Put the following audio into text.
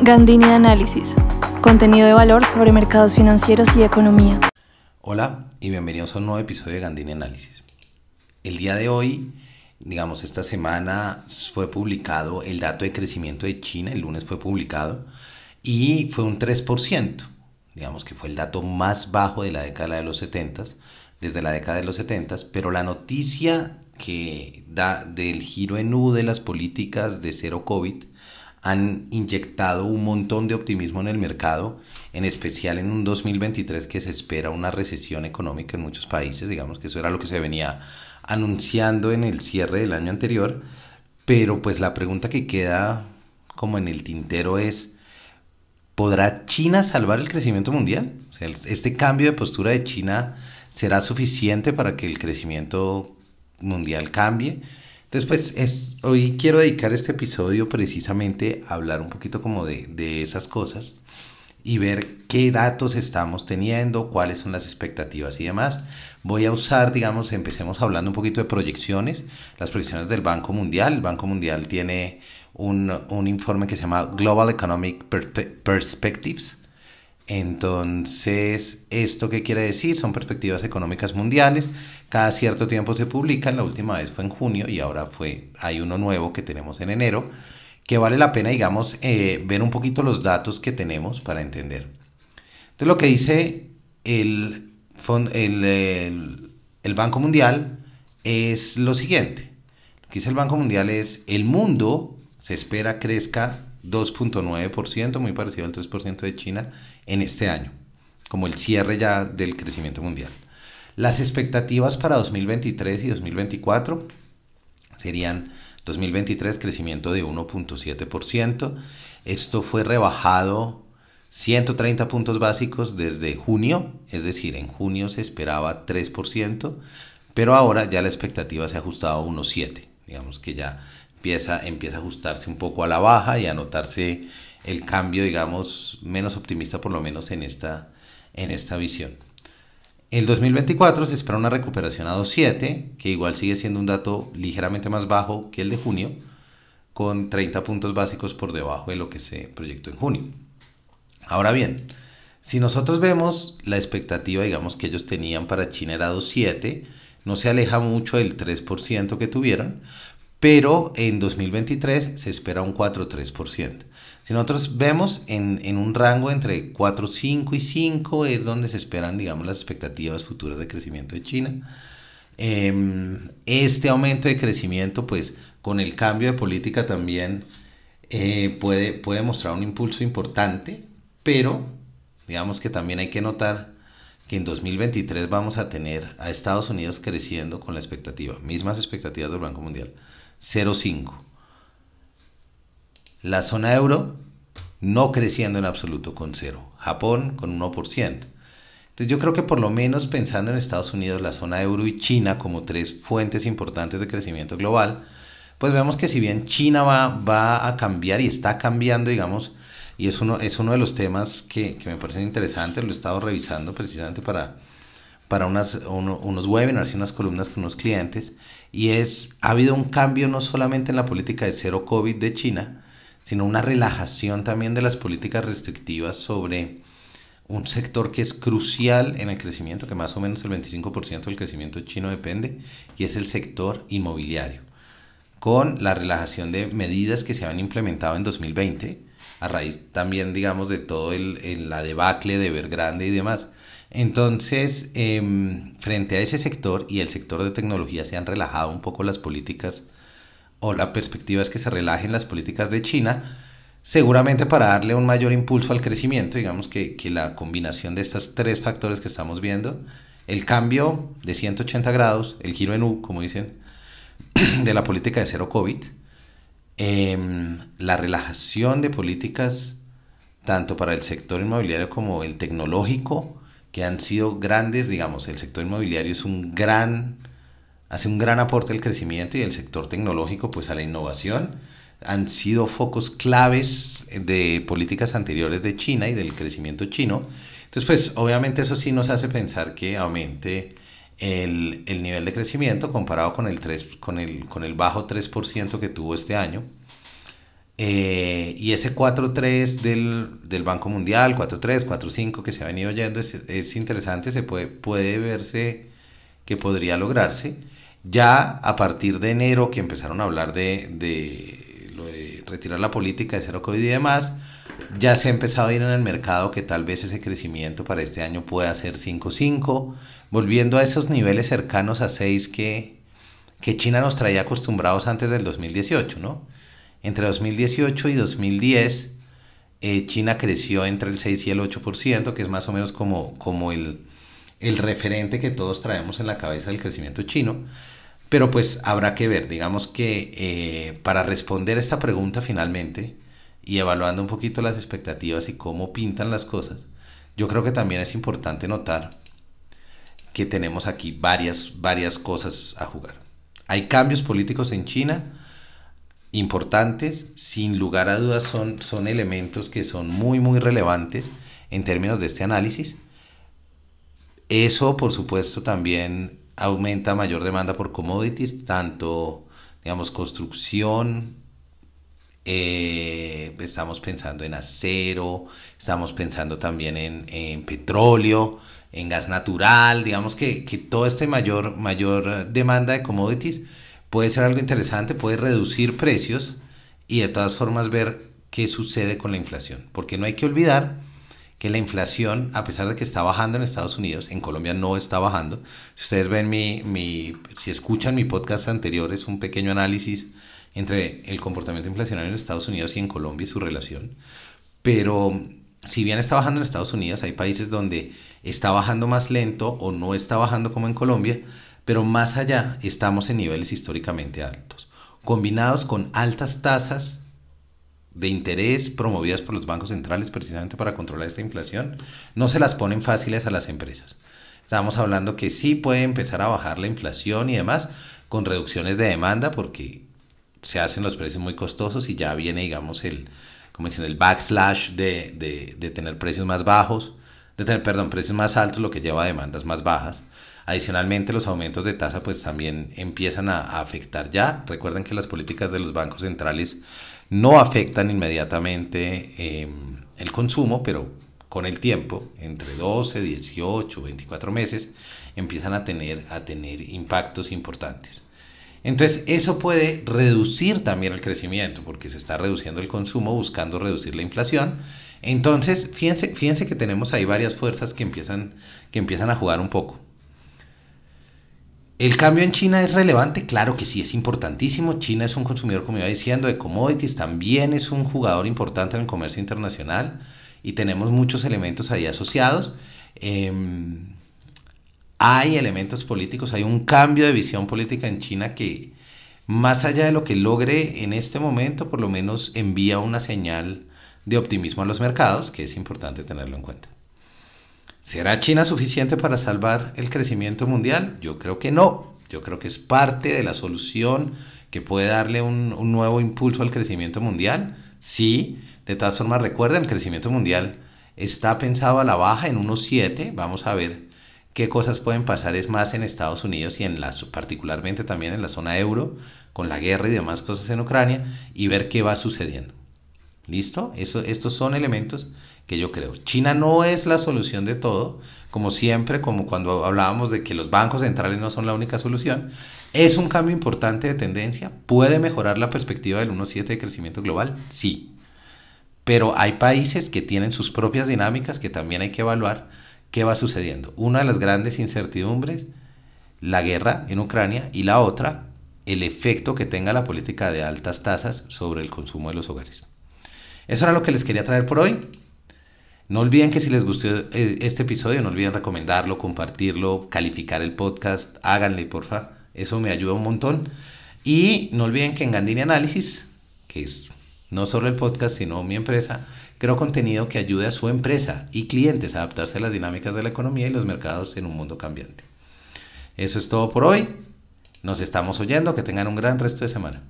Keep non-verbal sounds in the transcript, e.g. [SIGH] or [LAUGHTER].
Gandini Análisis. Contenido de valor sobre mercados financieros y economía. Hola y bienvenidos a un nuevo episodio de Gandini Análisis. El día de hoy, digamos esta semana, fue publicado el dato de crecimiento de China, el lunes fue publicado, y fue un 3%, digamos que fue el dato más bajo de la década de los 70, desde la década de los 70, pero la noticia que da del giro en U de las políticas de cero COVID han inyectado un montón de optimismo en el mercado, en especial en un 2023 que se espera una recesión económica en muchos países, digamos que eso era lo que se venía anunciando en el cierre del año anterior, pero pues la pregunta que queda como en el tintero es, ¿podrá China salvar el crecimiento mundial? Este cambio de postura de China será suficiente para que el crecimiento mundial cambie. Entonces, pues es, hoy quiero dedicar este episodio precisamente a hablar un poquito como de, de esas cosas y ver qué datos estamos teniendo, cuáles son las expectativas y demás. Voy a usar, digamos, empecemos hablando un poquito de proyecciones, las proyecciones del Banco Mundial. El Banco Mundial tiene un, un informe que se llama Global Economic Perspectives, entonces, ¿esto qué quiere decir? Son perspectivas económicas mundiales. Cada cierto tiempo se publican. La última vez fue en junio y ahora fue, hay uno nuevo que tenemos en enero, que vale la pena, digamos, eh, ver un poquito los datos que tenemos para entender. Entonces, lo que dice el, el, el Banco Mundial es lo siguiente. Lo que dice el Banco Mundial es, el mundo se espera crezca 2.9%, muy parecido al 3% de China, en este año, como el cierre ya del crecimiento mundial. Las expectativas para 2023 y 2024 serían 2023 crecimiento de 1.7%. Esto fue rebajado 130 puntos básicos desde junio, es decir, en junio se esperaba 3%, pero ahora ya la expectativa se ha ajustado a 1.7%. Digamos que ya empieza, empieza a ajustarse un poco a la baja y a notarse el cambio, digamos, menos optimista por lo menos en esta, en esta visión. El 2024 se espera una recuperación a 2.7, que igual sigue siendo un dato ligeramente más bajo que el de junio, con 30 puntos básicos por debajo de lo que se proyectó en junio. Ahora bien, si nosotros vemos la expectativa, digamos, que ellos tenían para China era 2.7, no se aleja mucho del 3% que tuvieron, pero en 2023 se espera un 4,3%. Si nosotros vemos en, en, un rango entre 4,5 y 5 es donde se esperan, digamos, las expectativas futuras de crecimiento de China. Em, este aumento de crecimiento, pues con el cambio de política también eh, puede, puede mostrar un impulso importante, pero digamos que también hay que notar que en 2023 vamos a tener a Estados Unidos creciendo con la expectativa, mismas expectativas del Banco Mundial, 0,5. La zona euro no creciendo en absoluto con 0. Japón con 1%. Entonces yo creo que por lo menos pensando en Estados Unidos, la zona euro y China como tres fuentes importantes de crecimiento global, pues vemos que si bien China va, va a cambiar y está cambiando, digamos, y es uno, es uno de los temas que, que me parecen interesantes, lo he estado revisando precisamente para, para unas, unos webinars y unas columnas con unos clientes, y es, ha habido un cambio no solamente en la política de cero COVID de China, sino una relajación también de las políticas restrictivas sobre un sector que es crucial en el crecimiento, que más o menos el 25% del crecimiento chino depende, y es el sector inmobiliario, con la relajación de medidas que se han implementado en 2020, a raíz también, digamos, de todo el, la debacle de Evergrande y demás. Entonces, em, frente a ese sector y el sector de tecnología se han relajado un poco las políticas o la perspectiva es que se relajen las políticas de China, seguramente para darle un mayor impulso al crecimiento, digamos que, que la combinación de estos tres factores que estamos viendo, el cambio de 180 grados, el giro en U, como dicen, [CLEARS THROAT] de la política de cero COVID, em, la relajación de políticas tanto para el sector inmobiliario como el tecnológico, que han sido grandes, digamos, el sector inmobiliario es un gran, hace un gran aporte al crecimiento y el sector tecnológico pues a la innovación. Han sido focos claves de políticas anteriores de China y del crecimiento chino. Entonces pues obviamente eso sí nos hace pensar que aumente el, el nivel de crecimiento comparado con el, 3, con el, con el bajo 3% que tuvo este año. Eh, y ese 4.3 del, del, Banco Mundial, 4.3, 4.5 que se ha venido oyendo, es, es, interesante, se puede, puede verse que podría lograrse. Ya a partir de enero que empezaron a hablar de, de, lo de retirar la política de cero COVID y demás, ya se ha empezado a ir en el mercado que tal vez ese crecimiento para este año pueda ser 5.5, volviendo a esos niveles cercanos a 6 que, que China nos traía acostumbrados antes del 2018, ¿no? Entre 2018 y 2010, eh, China creció entre el 6 y el 8%, que es más o menos como, como el, el referente que todos traemos en la cabeza del crecimiento chino. Pero pues habrá que ver, digamos que eh, para responder esta pregunta finalmente y evaluando un poquito las expectativas y cómo pintan las cosas, yo creo que también es importante notar que tenemos aquí varias, varias cosas a jugar. Hay cambios políticos en China, importantes, sin lugar a dudas son, son elementos que son muy, muy relevantes en términos de este análisis. Eso, por supuesto, también aumenta mayor demanda por commodities, tanto, digamos, construcción, eh, estamos pensando en acero, estamos pensando también en, petróleo, en gas natural, digamos que, que toda esta mayor, mayor demanda de commodities puede ser algo interesante, puede reducir precios y de todas formas ver qué sucede con la inflación. Porque no hay que olvidar que la inflación, a pesar de que está bajando en Estados Unidos, en Colombia no está bajando. Si ustedes ven mi, mi si escuchan mi podcast anterior, es un pequeño análisis entre el comportamiento inflacionario en Estados Unidos y en Colombia y su relación. Pero si bien está bajando en Estados Unidos, hay países donde está bajando más lento o no está bajando como en Colombia, pero más allá estamos en niveles históricamente altos, combinados con altas tasas de interés promovidas por los bancos centrales precisamente para controlar esta inflación, no se las ponen fáciles a las empresas. Estamos hablando que sí puede empezar a bajar la inflación y demás con reducciones de demanda porque se hacen los precios muy costosos y ya viene, digamos, el, como dicen, el backslash de, de, de tener precios más bajos, de tener, perdón, precios más altos, lo que lleva a demandas más bajas. Adicionalmente, los aumentos de tasa pues también empiezan a, afectar ya. Recuerden que las políticas de los bancos centrales no afectan inmediatamente em, el consumo, pero con el tiempo, entre 12, 18, 24 meses, empiezan a tener, a tener impactos importantes. Entonces, eso puede reducir también el crecimiento, porque se está reduciendo el consumo buscando reducir la inflación. Entonces, fíjense, fíjense que tenemos ahí varias fuerzas que empiezan, que empiezan a jugar un poco. ¿El cambio en China es relevante? Claro que sí, es importantísimo. China es un consumidor, como iba diciendo, de commodities, también es un jugador importante en el comercio internacional y tenemos muchos elementos ahí asociados. Em, hay elementos políticos, hay un cambio de visión política en China que, más allá de lo que logre en este momento, por lo menos envía una señal de optimismo a los mercados, que es importante tenerlo en cuenta. ¿Será China suficiente para salvar el crecimiento mundial? Yo creo que no. Yo creo que es parte de la solución que puede darle un, nuevo impulso al crecimiento mundial. Sí, de todas formas recuerden, el crecimiento mundial está pensado a la baja en unos 7. Vamos a ver qué cosas pueden pasar es más en Estados Unidos y en las, particularmente también en la zona euro, con la guerra y demás cosas en Ucrania, y ver qué va sucediendo. ¿Listo? Eso, estos son elementos que yo creo. China no es la solución de todo, como siempre, como cuando hablábamos de que los bancos centrales no son la única solución. ¿Es un cambio importante de tendencia? ¿Puede mejorar la perspectiva del 1.7 de crecimiento global? Sí. Pero hay países que tienen sus propias dinámicas que también hay que evaluar qué va sucediendo. Una de las grandes incertidumbres, la guerra en Ucrania, y la otra, el efecto que tenga la política de altas tasas sobre el consumo de los hogares. Eso era lo que les quería traer por hoy. No olviden que si les gustó eh, este episodio, no olviden recomendarlo, compartirlo, calificar el podcast, háganle porfa, eso me ayuda un montón. Y no olviden que en Gandini Análisis, que es no solo el podcast, sino mi empresa, creo contenido que ayude a su empresa y clientes a adaptarse a las dinámicas de la economía y los mercados en un mundo cambiante. Eso es todo por hoy. Nos estamos oyendo. Que tengan un gran resto de semana.